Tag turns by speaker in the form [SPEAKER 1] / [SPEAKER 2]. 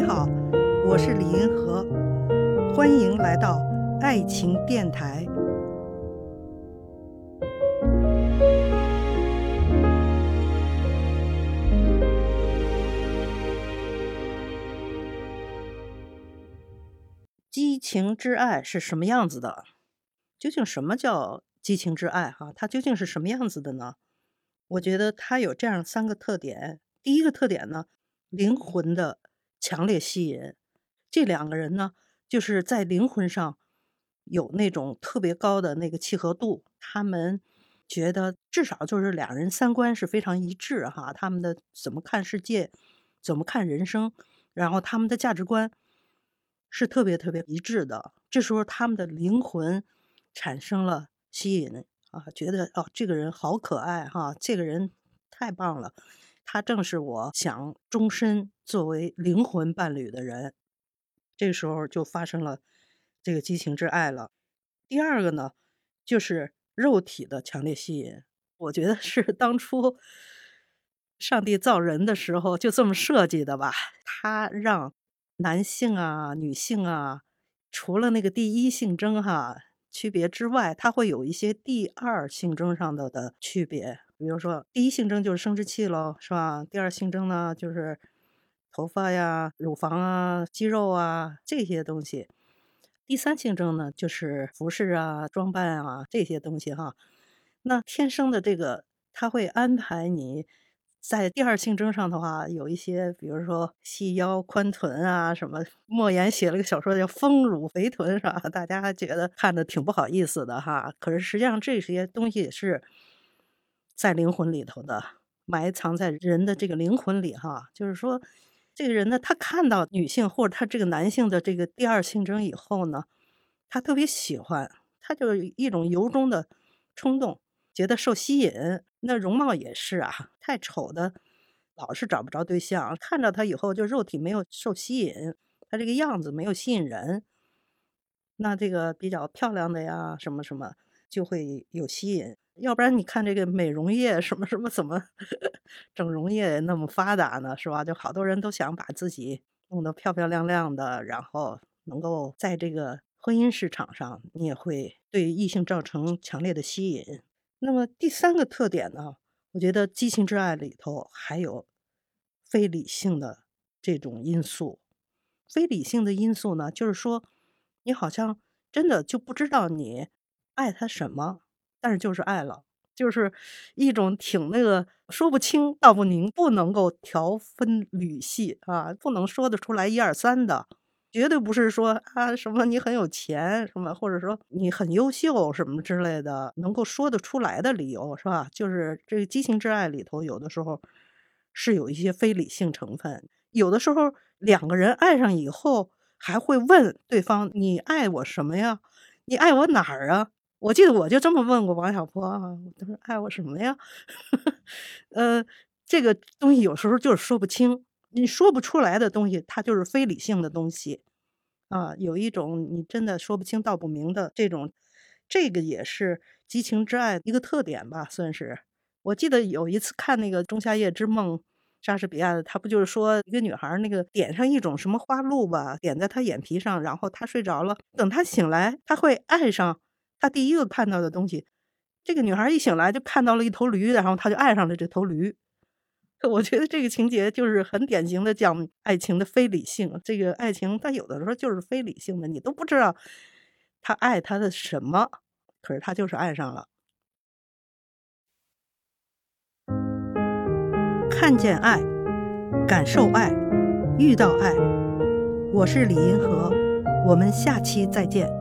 [SPEAKER 1] 你好，我是李银河，欢迎来到爱情电台。激情之爱是什么样子的？究竟什么叫激情之爱？哈，它究竟是什么样子的呢？我觉得它有这样三个特点。第一个特点呢，灵魂的强烈吸引。这两个人呢，就是在灵魂上有那种特别高的那个契合度。他们觉得至少就是两人三观是非常一致哈。他们的怎么看世界，怎么看人生，然后他们的价值观是特别特别一致的。这时候他们的灵魂产生了吸引。啊，觉得哦，这个人好可爱哈，这个人太棒了，他正是我想终身作为灵魂伴侣的人。这个时候就发生了这个激情之爱了。第二个呢，就是肉体的强烈吸引。我觉得是当初上帝造人的时候就这么设计的吧，他让男性啊、女性啊，除了那个第一性征哈。区别之外，它会有一些第二性征上的的区别。比如说，第一性征就是生殖器喽，是吧？第二性征呢，就是头发呀、乳房啊、肌肉啊这些东西。第三性征呢，就是服饰啊、装扮啊这些东西哈。那天生的这个，他会安排你。在第二性征上的话，有一些，比如说细腰宽臀啊，什么莫言写了个小说叫《丰乳肥臀》，是吧？大家觉得看着挺不好意思的哈。可是实际上这些东西是在灵魂里头的，埋藏在人的这个灵魂里哈。就是说，这个人呢，他看到女性或者他这个男性的这个第二性征以后呢，他特别喜欢，他就一种由衷的冲动。觉得受吸引，那容貌也是啊，太丑的老是找不着对象。看到他以后，就肉体没有受吸引，他这个样子没有吸引人。那这个比较漂亮的呀，什么什么就会有吸引。要不然你看这个美容业什么什么怎么整容业那么发达呢？是吧？就好多人都想把自己弄得漂漂亮亮的，然后能够在这个婚姻市场上，你也会对异性造成强烈的吸引。那么第三个特点呢？我觉得激情之爱里头还有非理性的这种因素。非理性的因素呢，就是说你好像真的就不知道你爱他什么，但是就是爱了，就是一种挺那个说不清道不明，不能够调分缕析啊，不能说得出来一二三的。绝对不是说啊什么你很有钱什么，或者说你很优秀什么之类的，能够说得出来的理由是吧？就是这个激情之爱里头，有的时候是有一些非理性成分，有的时候两个人爱上以后，还会问对方你爱我什么呀？你爱我哪儿啊？我记得我就这么问过王小波啊，他说爱我什么呀？呃，这个东西有时候就是说不清。你说不出来的东西，它就是非理性的东西，啊，有一种你真的说不清道不明的这种，这个也是激情之爱一个特点吧，算是。我记得有一次看那个《仲夏夜之梦》，莎士比亚的，他不就是说一个女孩那个点上一种什么花露吧，点在她眼皮上，然后她睡着了，等她醒来，她会爱上他第一个看到的东西。这个女孩一醒来就看到了一头驴，然后他就爱上了这头驴。我觉得这个情节就是很典型的讲爱情的非理性。这个爱情，它有的时候就是非理性的，你都不知道他爱他的什么，可是他就是爱上了。看见爱，感受爱，遇到爱。我是李银河，我们下期再见。